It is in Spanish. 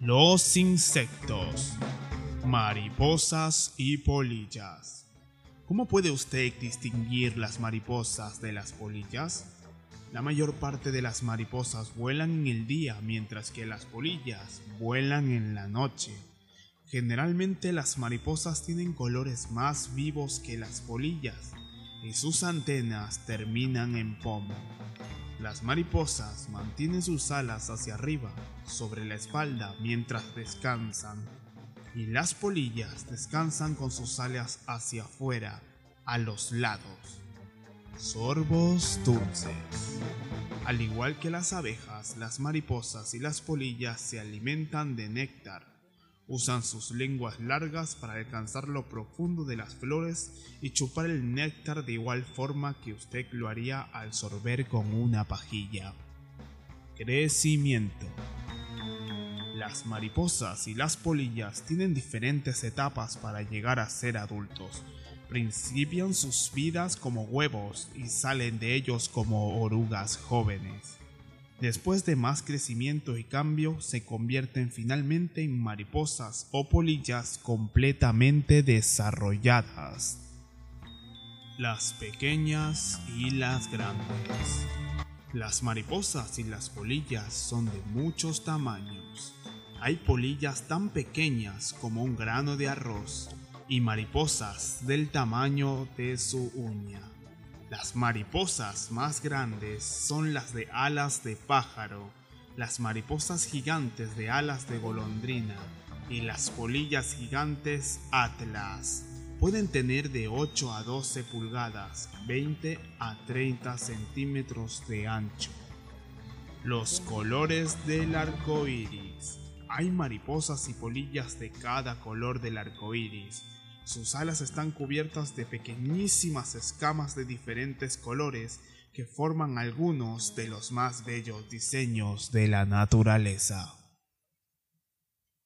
Los insectos, mariposas y polillas. ¿Cómo puede usted distinguir las mariposas de las polillas? La mayor parte de las mariposas vuelan en el día mientras que las polillas vuelan en la noche. Generalmente las mariposas tienen colores más vivos que las polillas y sus antenas terminan en pomo. Las mariposas mantienen sus alas hacia arriba, sobre la espalda, mientras descansan, y las polillas descansan con sus alas hacia afuera, a los lados. Sorbos dulces. Al igual que las abejas, las mariposas y las polillas se alimentan de néctar Usan sus lenguas largas para alcanzar lo profundo de las flores y chupar el néctar de igual forma que usted lo haría al sorber con una pajilla. Crecimiento. Las mariposas y las polillas tienen diferentes etapas para llegar a ser adultos. Principian sus vidas como huevos y salen de ellos como orugas jóvenes. Después de más crecimiento y cambio, se convierten finalmente en mariposas o polillas completamente desarrolladas. Las pequeñas y las grandes. Las mariposas y las polillas son de muchos tamaños. Hay polillas tan pequeñas como un grano de arroz y mariposas del tamaño de su uña. Las mariposas más grandes son las de alas de pájaro, las mariposas gigantes de alas de golondrina y las polillas gigantes atlas. Pueden tener de 8 a 12 pulgadas, 20 a 30 centímetros de ancho. Los colores del arco iris. Hay mariposas y polillas de cada color del arco iris sus alas están cubiertas de pequeñísimas escamas de diferentes colores que forman algunos de los más bellos diseños de la naturaleza.